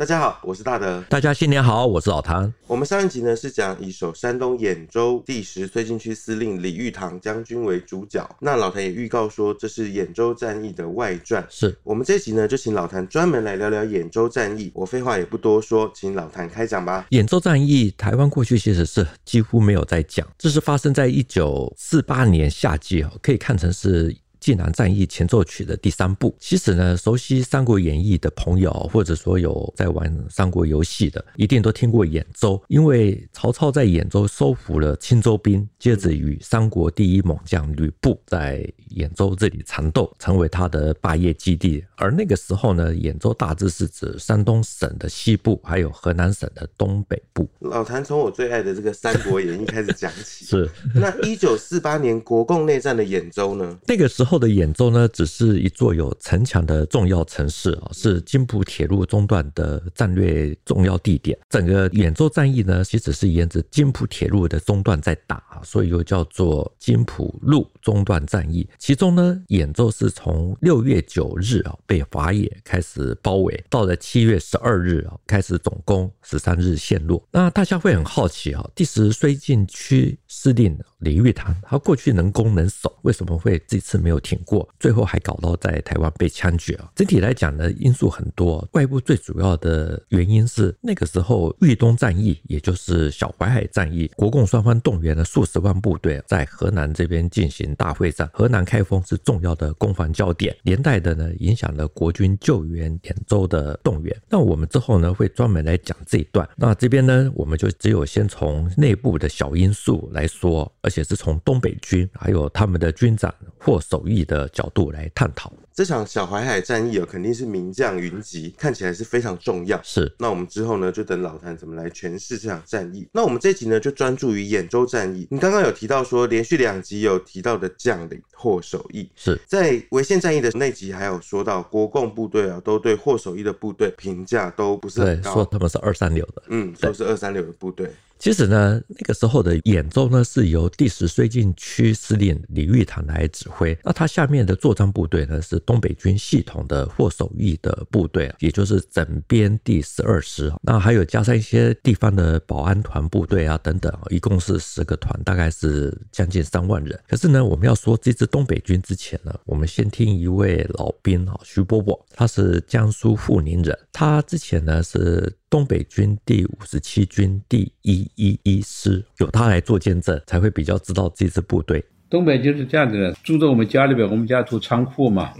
大家好，我是大德。大家新年好，我是老谭。我们上一集呢是讲以守山东兖州第十绥靖区司令李玉堂将军为主角。那老谭也预告说这是兖州战役的外传。是我们这集呢就请老谭专门来聊聊兖州战役。我废话也不多说，请老谭开讲吧。兖州战役，台湾过去其实是几乎没有在讲，这是发生在一九四八年夏季，可以看成是。济南战役前奏曲的第三部，其实呢，熟悉《三国演义》的朋友，或者说有在玩三国游戏的，一定都听过兖州。因为曹操在兖州收服了青州兵，接着与三国第一猛将吕布在兖州这里缠斗，成为他的霸业基地。而那个时候呢，兖州大致是指山东省的西部，还有河南省的东北部。老谭从我最爱的这个《三国演义》开始讲起。是。那一九四八年国共内战的兖州呢？那个时候。后的兖州呢，只是一座有城墙的重要城市啊，是津浦铁路中段的战略重要地点。整个兖州战役呢，其实是沿着津浦铁路的中段在打，所以又叫做津浦路中段战役。其中呢，兖州是从六月九日啊被华野开始包围，到了七月十二日啊开始总攻，十三日陷落。那大家会很好奇啊，第十绥靖区司令李玉堂，他过去能攻能守，为什么会这次没有？挺过，最后还搞到在台湾被枪决啊！整体来讲呢，因素很多，外部最主要的。原因是那个时候豫东战役，也就是小淮海战役，国共双方动员了数十万部队在河南这边进行大会战，河南开封是重要的。攻防焦点，连带的。呢影响了国军救援兖州的。动员。那我们之后呢会专门来讲这一段。那这边呢我们就只有先从内部的。小因素来说，且是从东北军还有他们的军长或守义的角度来探讨。这场小淮海战役哦，肯定是名将云集，看起来是非常重要。是，那我们之后呢，就等老谭怎么来诠释这场战役。那我们这集呢，就专注于兖州战役。你刚刚有提到说，连续两集有提到的将领霍守义，是在潍县战役的那集，还有说到国共部队啊，都对霍守义的部队评价都不是很高，说他们是二三流的。嗯，说是二三流的部队。其实呢，那个时候的兖州呢，是由第十绥靖区司令李玉堂来指挥。那他下面的作战部队呢，是东北军系统的霍守义的部队，也就是整编第十二师。那还有加上一些地方的保安团部队啊等等，一共是十个团，大概是将近三万人。可是呢，我们要说这支东北军之前呢，我们先听一位老兵啊，徐伯伯，他是江苏阜宁人，他之前呢是。东北军第五十七军第一一一师，有他来做见证，才会比较知道这支部队。东北就是这样子的，住在我们家里边，我们家住仓库嘛，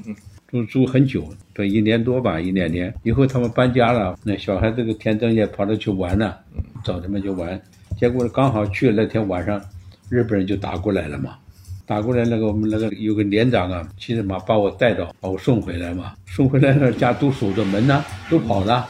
住住很久，都一年多吧，一两年。以后他们搬家了，那小孩这个天真也跑着去玩了，找他们去玩。结果刚好去了那天晚上，日本人就打过来了嘛，打过来那个我们那个有个连长啊，骑着马把我带到，把我送回来嘛，送回来那家都锁着门呢，都跑了。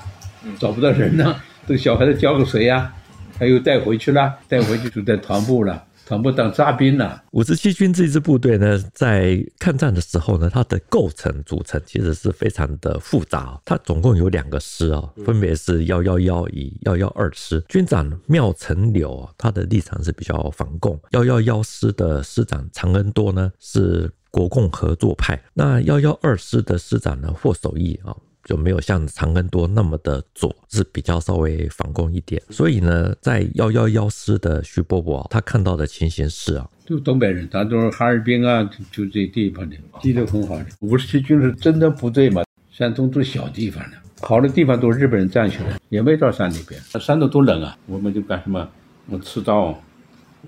找不到人呢，这个小孩子交给谁呀？他又带回去了，带回去就在团部了，团部当杂兵了。五十七军这支部队呢，在抗战的时候呢，它的构成组成其实是非常的复杂。它总共有两个师啊，分别是幺幺幺与幺幺二师。军长廖成柳啊，他的立场是比较反共。幺幺幺师的师长常恩多呢，是国共合作派。那幺幺二师的师长呢，霍守义啊。就没有像常恩多那么的左，是比较稍微反攻一点。所以呢，在幺幺幺师的徐伯伯，他看到的情形是啊，就东北人，他都是哈尔滨啊，就这地方的，记得很好的。五十七军是真的部队嘛？山东都小地方的，好的地方都是日本人占去了，也没到山里边。那山东多冷啊，我们就干什么？我刺刀，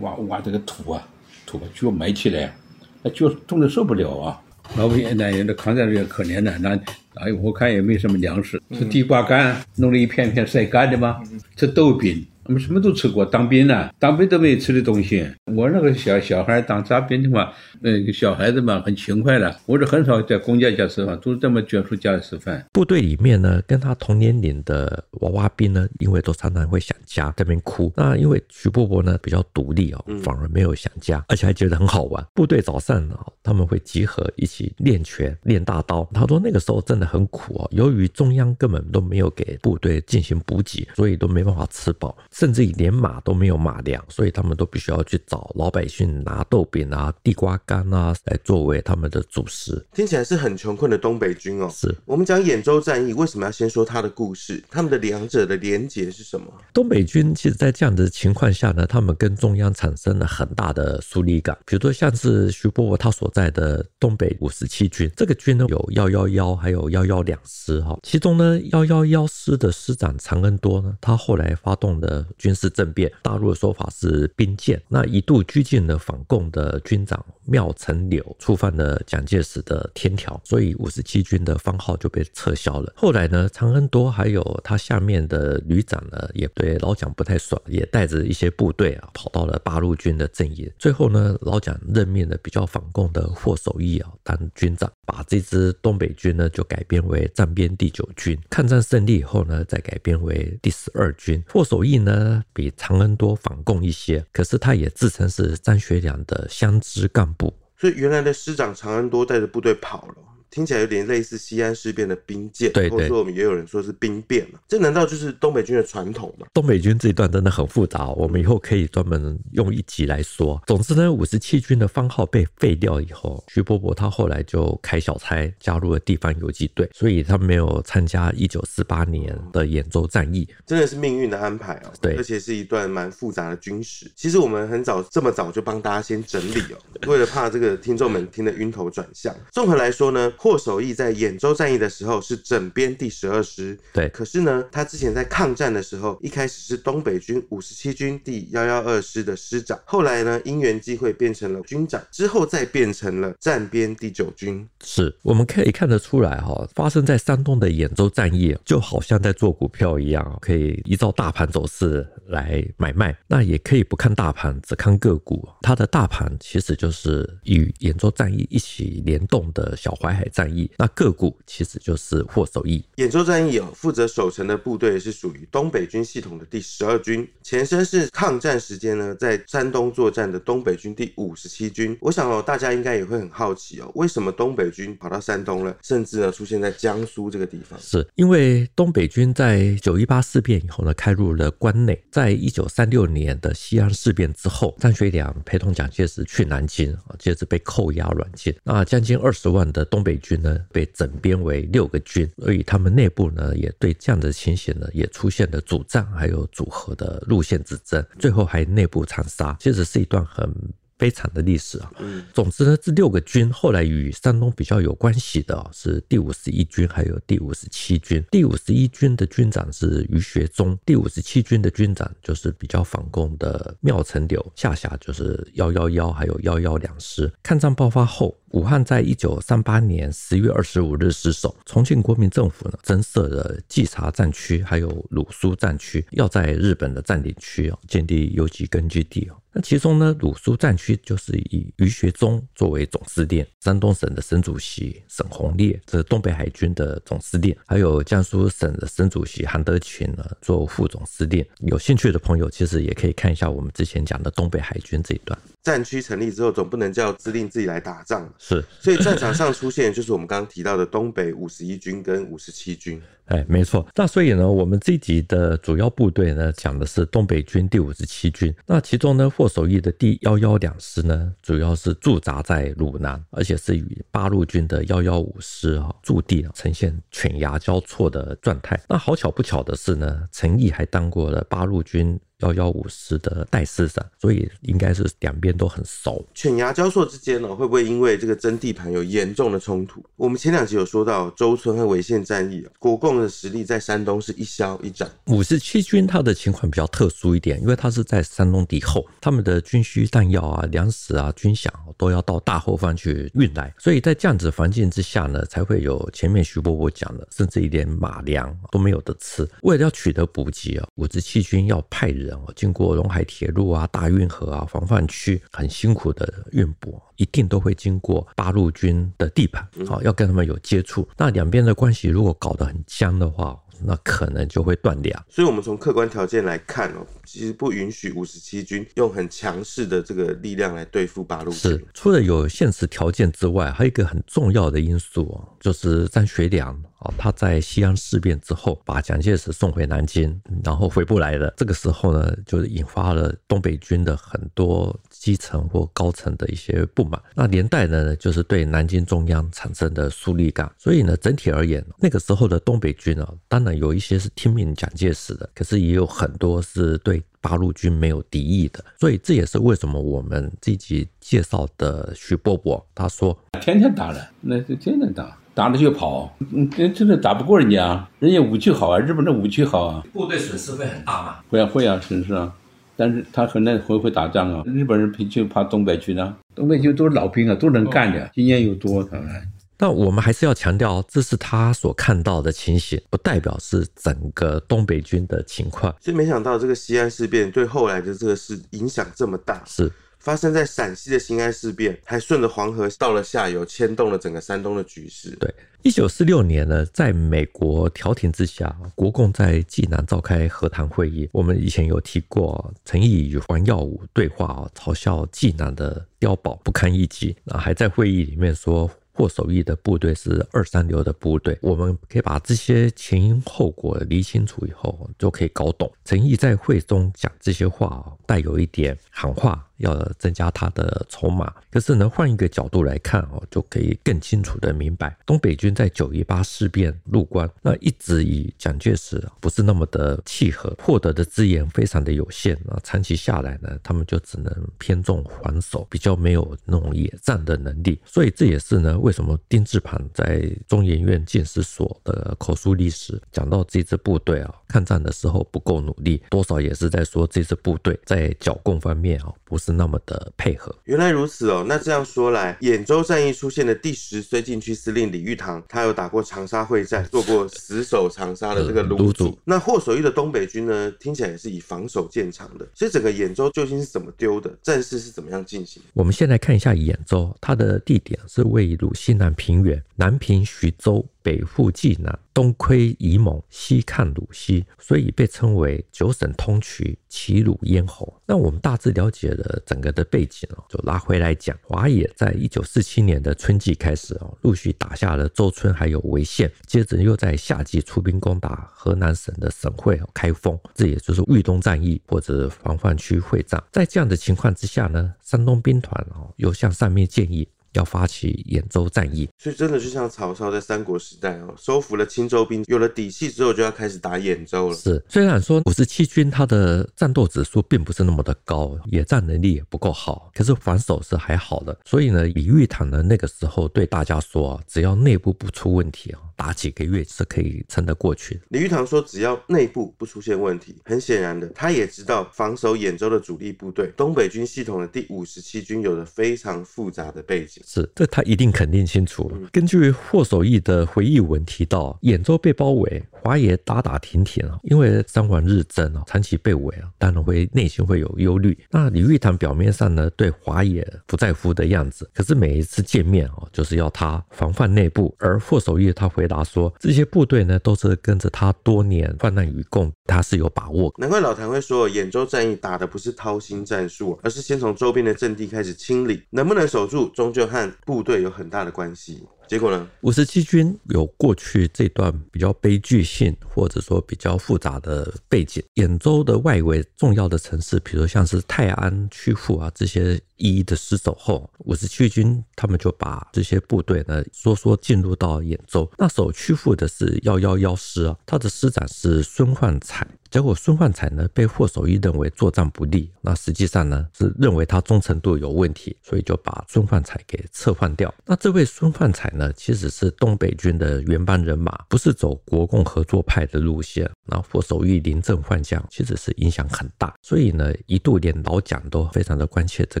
挖挖这个土啊，土把脚埋起来，那脚冻得受不了啊。老百姓呢，有的抗战也可怜的，那哎，我看也没什么粮食，吃地瓜干，弄了一片片晒干的吗，吃豆饼。我们什么都吃过，当兵呢，当兵都没有吃的东西。我那个小小孩当杂兵的话，那个小孩子嘛很勤快的，我是很少在公家家吃饭，都是这么眷属家里吃饭。部队里面呢，跟他同年龄的娃娃兵呢，因为都常常会想家，在那边哭。那因为徐伯伯呢比较独立哦，反而没有想家，而且还觉得很好玩。部队早上啊，他们会集合一起练拳、练大刀。他说那个时候真的很苦哦，由于中央根本都没有给部队进行补给，所以都没办法吃饱。甚至于连马都没有马粮，所以他们都必须要去找老百姓拿豆饼啊、地瓜干啊来作为他们的主食。听起来是很穷困的东北军哦。是我们讲兖州战役，为什么要先说他的故事？他们的两者的连结是什么？东北军其实，在这样的情况下呢，他们跟中央产生了很大的疏离感。比如说，像是徐伯伯他所在的东北五十七军，这个军呢有幺幺幺，还有幺幺两师哈。其中呢，幺幺幺师的师长常恩多呢，他后来发动的军事政变，大陆的说法是兵谏，那一度拘禁了反共的军长缪成柳，触犯了蒋介石的天条，所以五十七军的番号就被撤销了。后来呢，长恩多还有他下面的旅长呢，也对老蒋不太爽，也带着一些部队啊，跑到了八路军的阵营。最后呢，老蒋任命了比较反共的霍守义啊当军长，把这支东北军呢就改编为战编第九军。抗战胜利以后呢，再改编为第十二军。霍守义呢比常恩多反共一些，可是他也自称是张学良的乡支干部。所以原来的师长常恩多带着部队跑了。听起来有点类似西安事变的兵谏，对，对，或者说我们也有人说是兵变嘛，这难道就是东北军的传统吗？东北军这一段真的很复杂，我们以后可以专门用一集来说。总之呢，五十七军的番号被废掉以后，徐伯伯他后来就开小差，加入了地方游击队，所以他没有参加一九四八年的兖州战役。真的是命运的安排哦，对，而且是一段蛮复杂的军史。其实我们很早这么早就帮大家先整理哦，为了怕这个听众们听得晕头转向。综合来说呢，霍守义在兖州战役的时候是整编第十二师，对。可是呢，他之前在抗战的时候，一开始是东北军五十七军第幺幺二师的师长，后来呢，因缘机会变成了军长，之后再变成了战编第九军。是，我们可以看得出来哈，发生在山东的兖州战役，就好像在做股票一样，可以依照大盘走势来买卖，那也可以不看大盘，只看个股。它的大盘其实就是与兖州战役一起联动的小淮海战役，那个。股其实就是霍守义。兖州战役哦，负责守城的部队是属于东北军系统的第十二军，前身是抗战时间呢在山东作战的东北军第五十七军。我想哦，大家应该也会很好奇哦，为什么东北军跑到山东了，甚至呢出现在江苏这个地方？是因为东北军在九一八事变以后呢，开入了关内。在一九三六年的西安事变之后，张学良陪同蒋介石去南京啊，接着被扣押软禁。那将近二十万的东北军呢，被整编为六个军，所以他们内部呢，也对这样的情形呢，也出现了主战还有组合的路线之争，最后还内部残杀，其实是一段很。悲惨的历史啊！总之呢，这六个军后来与山东比较有关系的是第五十一军，还有第五十七军。第五十一军的军长是于学忠，第五十七军的军长就是比较反共的缪成柳，下辖就是幺幺幺，还有幺幺两师。抗战爆发后，武汉在一九三八年十月二十五日失守，重庆国民政府呢增设了冀察战区，还有鲁苏战区，要在日本的占领区啊建立游击根据地啊。那其中呢，鲁苏战区就是以于学忠作为总司令，山东省的省主席沈鸿烈，这是东北海军的总司令，还有江苏省的省主席韩德勤呢做副总司令。有兴趣的朋友，其实也可以看一下我们之前讲的东北海军这一段。战区成立之后，总不能叫司令自己来打仗，是，所以战场上出现就是我们刚刚提到的东北五十一军跟五十七军。哎，没错。那所以呢，我们这集的主要部队呢，讲的是东北军第五十七军。那其中呢，霍守义的第幺幺两师呢，主要是驻扎在鲁南，而且是与八路军的幺幺五师啊驻地啊，呈现犬牙交错的状态。那好巧不巧的是呢，陈毅还当过了八路军。幺幺五师的代师长，所以应该是两边都很熟。犬牙交错之间呢，会不会因为这个争地盘有严重的冲突？我们前两集有说到周村和潍县战役，国共的实力在山东是一消一长。五十七军它的情况比较特殊一点，因为它是在山东敌后，他们的军需弹药啊、粮食啊、军饷都要到大后方去运来，所以在这样子环境之下呢，才会有前面徐伯伯讲的，甚至一点马粮都没有得吃。为了要取得补给啊，五十七军要派人。经过陇海铁路啊、大运河啊、防范区，很辛苦的运补，一定都会经过八路军的地盘，好，要跟他们有接触。那两边的关系如果搞得很僵的话，那可能就会断粮。所以，我们从客观条件来看哦，其实不允许五十七军用很强势的这个力量来对付八路军。是，除了有现实条件之外，还有一个很重要的因素哦，就是张学良啊，他在西安事变之后把蒋介石送回南京，然后回不来了。这个时候呢，就是引发了东北军的很多基层或高层的一些不满。那连带的呢，就是对南京中央产生的疏离感。所以呢，整体而言，那个时候的东北军啊，当然有一些是听命蒋介石的，可是也有很多是对八路军没有敌意的。所以这也是为什么我们这集介绍的徐伯伯他说，天天打人，那就天天打。打了就跑，嗯，真的打不过人家，人家武器好啊，日本的武器好啊，部队损失会很大吗？会啊，会啊，损失啊，但是他很难会会打仗啊。日本人就怕东北军啊，东北军都是老兵啊，都能干的，经验又多，当然。但我们还是要强调，这是他所看到的情形，不代表是整个东北军的情况。所以没想到这个西安事变对后来的这个事影响这么大，是。发生在陕西的辛亥事变，还顺着黄河到了下游，牵动了整个山东的局势。对，一九四六年呢，在美国调停之下，国共在济南召开和谈会议。我们以前有提过，陈毅与黄耀武对话，嘲笑济南的碉堡不堪一击，那还在会议里面说。霍守义的部队是二三流的部队，我们可以把这些前因后果理清楚以后，就可以搞懂。陈毅在会中讲这些话，带有一点喊话。要增加他的筹码，可是呢，换一个角度来看哦，就可以更清楚的明白，东北军在九一八事变入关，那一直以蒋介石不是那么的契合，获得的资源非常的有限啊，长期下来呢，他们就只能偏重还手，比较没有那种野战的能力，所以这也是呢，为什么丁志庞在中研院建史所的口述历史讲到这支部队啊，抗战的时候不够努力，多少也是在说这支部队在剿共方面啊，不是。是那么的配合，原来如此哦。那这样说来，兖州战役出现的第十绥靖区司令李玉堂，他有打过长沙会战，做过死守长沙的这个芦主。那霍守义的东北军呢，听起来也是以防守见长的。所以整个兖州究竟是怎么丢的？战事是怎么样进行？我们先来看一下兖州，它的地点是位于鲁西南平原，南平徐州。北赴济南，东窥沂蒙，西看鲁西，所以被称为九省通衢，齐鲁咽喉。那我们大致了解了整个的背景哦，就拉回来讲，华野在一九四七年的春季开始哦，陆续打下了周村还有潍县，接着又在夏季出兵攻打河南省的省会开封，这也就是豫东战役或者防范区会战。在这样的情况之下呢，山东兵团哦又向上面建议。要发起兖州战役，所以真的就像曹操在三国时代哦，收服了青州兵，有了底气之后，就要开始打兖州了。是，虽然说五十七军他的战斗指数并不是那么的高，野战能力也不够好，可是防守是还好的。所以呢，李玉堂呢那个时候对大家说，只要内部不出问题啊，打几个月是可以撑得过去。李玉堂说，只要内部不出现问题，很显然的，他也知道防守兖州的主力部队东北军系统的第五十七军有着非常复杂的背景。是，这他一定肯定清楚。根据霍守义的回忆文提到，兖州被包围，华野打打停停啊，因为三王日征啊，长期被围啊，当然会内心会有忧虑。那李玉堂表面上呢，对华野不在乎的样子，可是每一次见面啊，就是要他防范内部。而霍守义他回答说，这些部队呢，都是跟着他多年患难与共，他是有把握。难怪老谭会说，兖州战役打的不是掏心战术，而是先从周边的阵地开始清理，能不能守住，终究和部队有很大的关系。结果呢？五十七军有过去这段比较悲剧性，或者说比较复杂的背景。兖州的外围重要的城市，比如像是泰安、曲阜啊这些。一一的失守后，五十七军他们就把这些部队呢，说说进入到兖州。那守曲阜的是幺幺幺师啊，他的师长是孙焕才。结果孙焕才呢被霍守义认为作战不利，那实际上呢是认为他忠诚度有问题，所以就把孙焕才给撤换掉。那这位孙焕才呢，其实是东北军的原班人马，不是走国共合作派的路线。那霍守义临阵换将，其实是影响很大，所以呢一度连老蒋都非常的关切这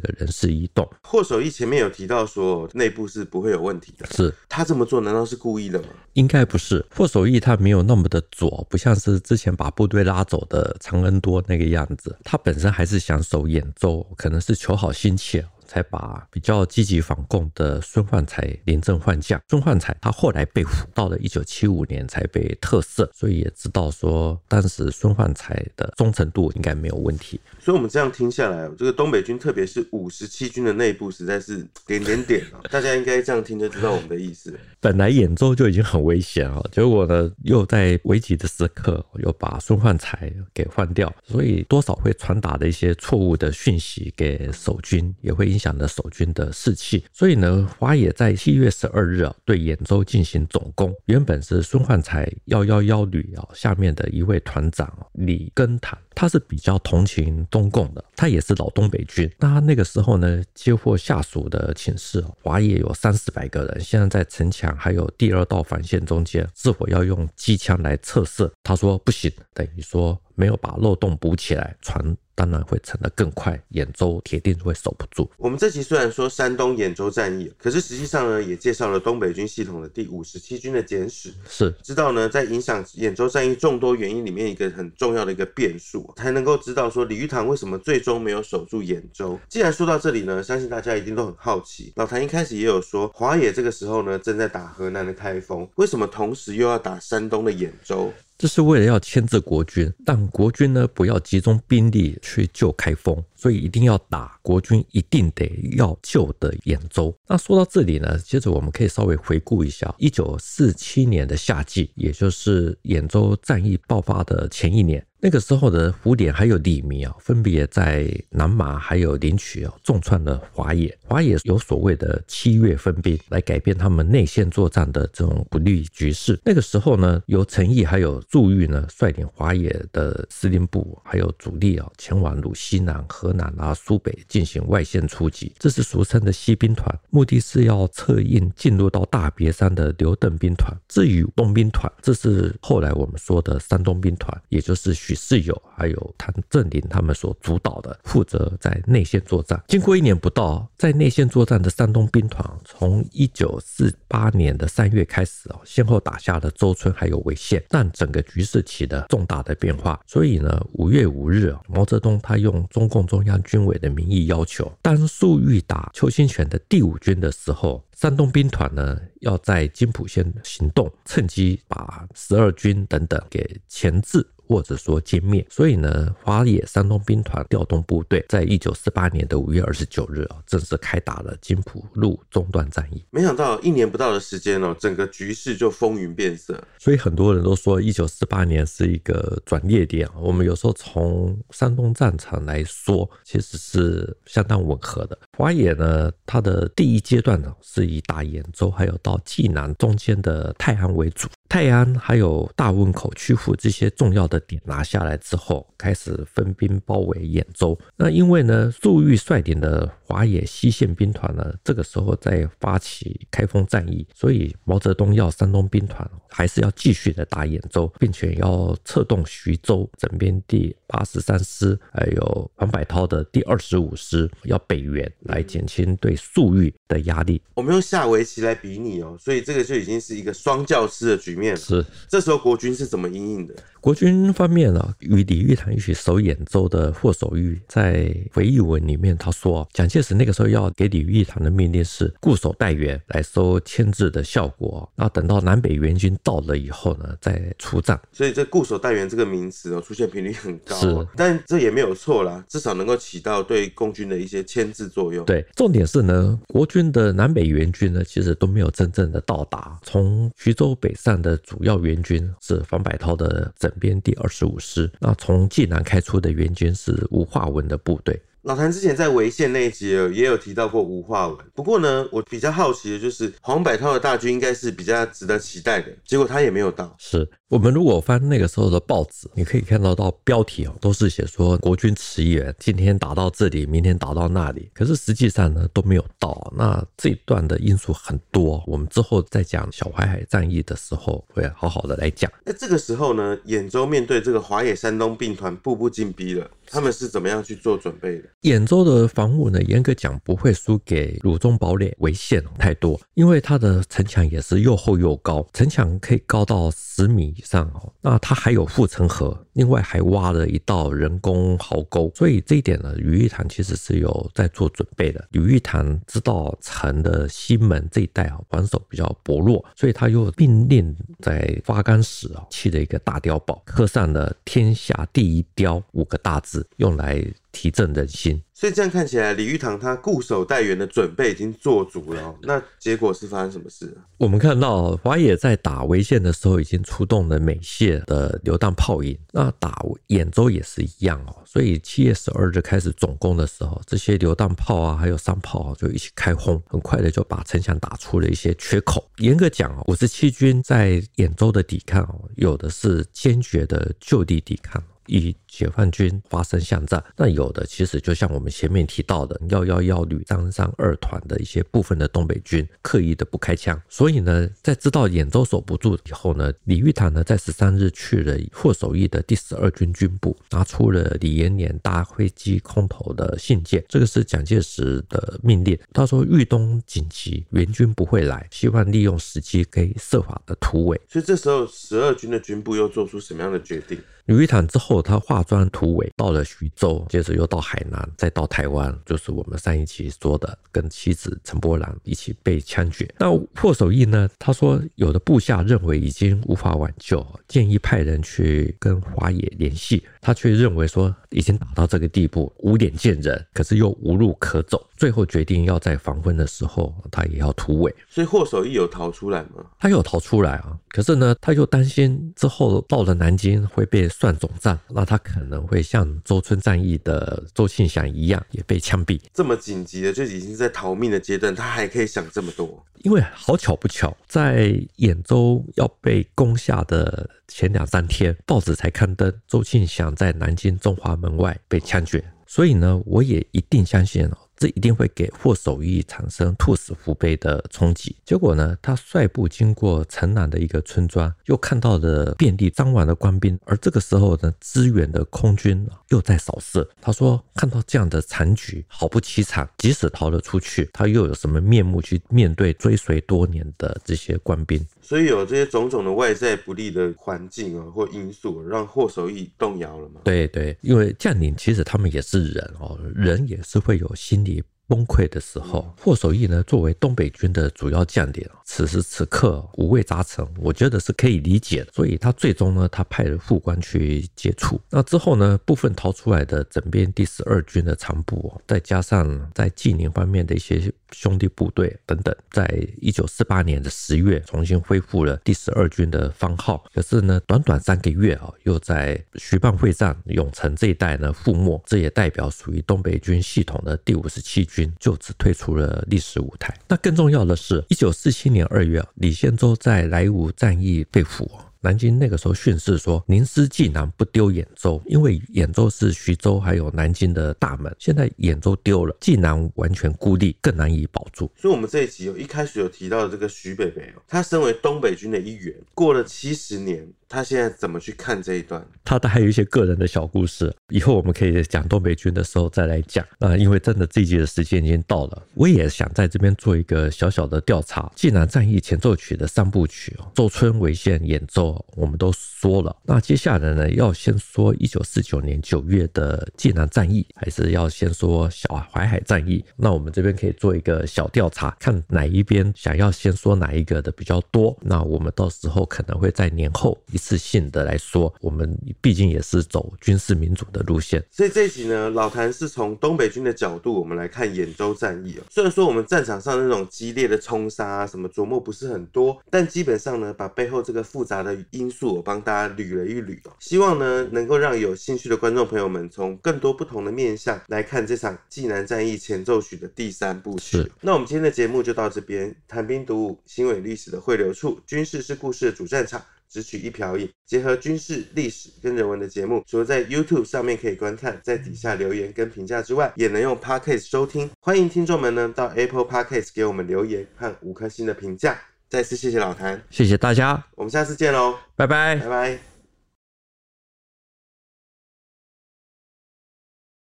个人事异动。霍守义前面有提到说内部是不会有问题的，是他这么做难道是故意的吗？应该不是，霍守义他没有那么的左，不像是之前把部队拉走的长恩多那个样子，他本身还是想守兖州，可能是求好心切。才把比较积极反共的孙焕才临阵换将。孙焕才他后来被俘，到了一九七五年才被特赦，所以也知道说当时孙焕才的忠诚度应该没有问题。所以我们这样听下来，这个东北军，特别是五十七军的内部，实在是点点点啊！大家应该这样听就知道我们的意思。本来兖州就已经很危险了，结果呢，又在危急的时刻又把孙焕才给换掉，所以多少会传达的一些错误的讯息给守军，也会影响了守军的士气。所以呢，华野在七月十二日啊，对兖州进行总攻。原本是孙焕才幺幺幺旅啊下面的一位团长李根坦，他是比较同情中共的，他也是老东北军。那他那个时候呢，接获下属的请示，华野有三四百个人，现在在城墙还有第二道防线中间，是否要用机枪来测试？他说不行，等于说没有把漏洞补起来，船。当然会沉得更快，兖州铁定会守不住。我们这期虽然说山东兖州战役，可是实际上呢，也介绍了东北军系统的第五十七军的简史。是，知道呢，在影响兖州战役众多原因里面，一个很重要的一个变数，才能够知道说李玉堂为什么最终没有守住兖州。既然说到这里呢，相信大家一定都很好奇。老谭一开始也有说，华野这个时候呢，正在打河南的开封，为什么同时又要打山东的兖州？这是为了要牵制国军，但国军呢，不要集中兵力去救开封，所以一定要打国军，一定得要救的兖州。那说到这里呢，接着我们可以稍微回顾一下一九四七年的夏季，也就是兖州战役爆发的前一年。那个时候的胡琏还有李弥啊，分别在南麻还有临朐啊，重创了华野。华野有所谓的七月分兵，来改变他们内线作战的这种不利局势。那个时候呢，由陈毅还有粟裕呢率领华野的司令部还有主力啊，前往鲁西南、河南啊、苏北进行外线出击。这是俗称的西兵团，目的是要策应进入到大别山的刘邓兵团。至于东兵团，这是后来我们说的山东兵团，也就是许。世友还有谭震林他们所主导的，负责在内线作战。经过一年不到，在内线作战的山东兵团，从一九四八年的三月开始哦，先后打下了周村还有潍县，让整个局势起了重大的变化。所以呢，五月五日，毛泽东他用中共中央军委的名义要求，当粟裕打邱清泉的第五军的时候，山东兵团呢要在津浦线行动，趁机把十二军等等给钳制。或者说歼灭，所以呢，华野山东兵团调动部队，在一九四八年的五月二十九日啊，正式开打了津浦路中段战役。没想到一年不到的时间哦，整个局势就风云变色。所以很多人都说，一九四八年是一个转捩点。我们有时候从山东战场来说，其实是相当吻合的。华野呢，它的第一阶段呢，是以打兖州还有到济南中间的泰安为主。泰安还有大汶口、曲阜这些重要的点拿下来之后，开始分兵包围兖州。那因为呢，粟裕率领的华野西线兵团呢，这个时候在发起开封战役，所以毛泽东要山东兵团还是要继续的打兖州，并且要策动徐州整编第八十三师，还有黄百韬的第二十五师要北援，来减轻对粟裕的压力。我们用下围棋来比拟哦，所以这个就已经是一个双教师的局面了。是，这时候国军是怎么应应的？国军方面呢，与李玉堂一起守兖州的霍守玉在回忆文里面他说，蒋介石那个时候要给李玉堂的命令是固守待援，来收牵制的效果。那等到南北援军到了以后呢，再出战。所以这固守待援这个名词哦，出现频率很高。是，但这也没有错啦，至少能够起到对共军的一些牵制作用。对，重点是呢，国军的南北援军呢，其实都没有真正的到达。从徐州北上的主要援军是黄百韬的整编第二十五师，那从济南开出的援军是吴化文的部队。老谭之前在潍县那一集也有提到过吴化文，不过呢，我比较好奇的就是黄百韬的大军应该是比较值得期待的，结果他也没有到。是我们如果翻那个时候的报纸，你可以看到到标题哦，都是写说国军驰援，今天打到这里，明天打到那里，可是实际上呢都没有到。那这一段的因素很多，我们之后再讲小淮海战役的时候会好好的来讲。那这个时候呢，兖州面对这个华野山东兵团步步进逼了，他们是怎么样去做准备的？兖州的防务呢，严格讲不会输给鲁中堡垒、为县太多，因为它的城墙也是又厚又高，城墙可以高到十米以上哦。那它还有护城河。另外还挖了一道人工壕沟，所以这一点呢，吕玉堂其实是有在做准备的。吕玉堂知道城的西门这一带啊，防守比较薄弱，所以他又命令在发干时啊砌了一个大碉堡，刻上了“天下第一碉”五个大字，用来提振人心。所以这样看起来，李玉堂他固守待援的准备已经做足了。那结果是发生什么事？我们看到华野在打潍县的时候，已经出动了美械的榴弹炮营。那打兖州也是一样哦。所以七月十二日开始总攻的时候，这些榴弹炮啊，还有山炮啊，就一起开轰，很快的就把城墙打出了一些缺口。严格讲，五十七军在兖州的抵抗，有的是坚决的就地抵抗。与解放军发生巷战，那有的其实就像我们前面提到的，幺幺幺旅张三二团的一些部分的东北军刻意的不开枪，所以呢，在知道兖州守不住以后呢，李玉堂呢在十三日去了霍守义的第十二军军部，拿出了李延年搭飞机空投的信件，这个是蒋介石的命令。他说豫东紧急，援军不会来，希望利用时机可以设法的突围。所以这时候十二军的军部又做出什么样的决定？李玉堂之后，他化妆突围，到了徐州，接着又到海南，再到台湾，就是我们上一期说的，跟妻子陈波兰一起被枪决。那霍守义呢？他说有的部下认为已经无法挽救，建议派人去跟华野联系，他却认为说已经打到这个地步，无脸见人，可是又无路可走，最后决定要在黄昏的时候，他也要突围。所以霍守义有逃出来吗？他有逃出来啊，可是呢，他又担心之后到了南京会被。算总账，那他可能会像周村战役的周庆祥一样，也被枪毙。这么紧急的，就已经在逃命的阶段，他还可以想这么多。因为好巧不巧，在兖州要被攻下的前两三天，报纸才刊登周庆祥在南京中华门外被枪决。所以呢，我也一定相信哦。这一定会给霍守义产生兔死狐悲的冲击。结果呢，他率部经过城南的一个村庄，又看到了遍地伤亡的官兵。而这个时候呢，支援的空军又在扫射。他说，看到这样的惨局，好不凄惨。即使逃了出去，他又有什么面目去面对追随多年的这些官兵？所以有这些种种的外在不利的环境啊，或因素，让霍守义动摇了吗？对对，因为将领其实他们也是人哦，人也是会有心理。崩溃的时候，霍守义呢，作为东北军的主要将领，此时此刻五味杂陈，我觉得是可以理解的。所以他最终呢，他派了副官去接触。那之后呢，部分逃出来的整编第十二军的残部，再加上在济宁方面的一些兄弟部队等等，在一九四八年的十月重新恢复了第十二军的番号。可是呢，短短三个月啊，又在徐蚌会战、永城这一带呢覆没。这也代表属于东北军系统的第五十七军。军就此退出了历史舞台。那更重要的是，一九四七年二月，李先洲在莱芜战役被俘。南京那个时候训示说：“宁失济南，不丢兖州，因为兖州是徐州还有南京的大门。现在兖州丢了，济南完全孤立，更难以保住。”所以，我们这一集有一开始有提到的这个徐北北哦，他身为东北军的一员，过了七十年。他现在怎么去看这一段？他的还有一些个人的小故事，以后我们可以讲东北军的时候再来讲。啊，因为真的这一集的时间已经到了，我也想在这边做一个小小的调查。济南战役前奏曲的三部曲哦，周村、违县、演奏，我们都说了。那接下来呢，要先说一九四九年九月的济南战役，还是要先说小淮海战役？那我们这边可以做一个小调查，看哪一边想要先说哪一个的比较多。那我们到时候可能会在年后。一次性的来说，我们毕竟也是走军事民主的路线，所以这一集呢，老谭是从东北军的角度，我们来看兖州战役哦。虽然说我们战场上那种激烈的冲杀啊，什么琢磨不是很多，但基本上呢，把背后这个复杂的因素我帮大家捋了一捋哦。希望呢，能够让有兴趣的观众朋友们从更多不同的面向来看这场济南战役前奏曲的第三部曲。那我们今天的节目就到这边，谈兵读武，新闻历史的汇流处，军事是故事的主战场。只取一瓢饮，结合军事、历史跟人文的节目，除了在 YouTube 上面可以观看，在底下留言跟评价之外，也能用 Podcast 收听。欢迎听众们呢到 Apple Podcast 给我们留言和五颗星的评价。再次谢谢老谭，谢谢大家，我们下次见喽，拜拜，拜拜。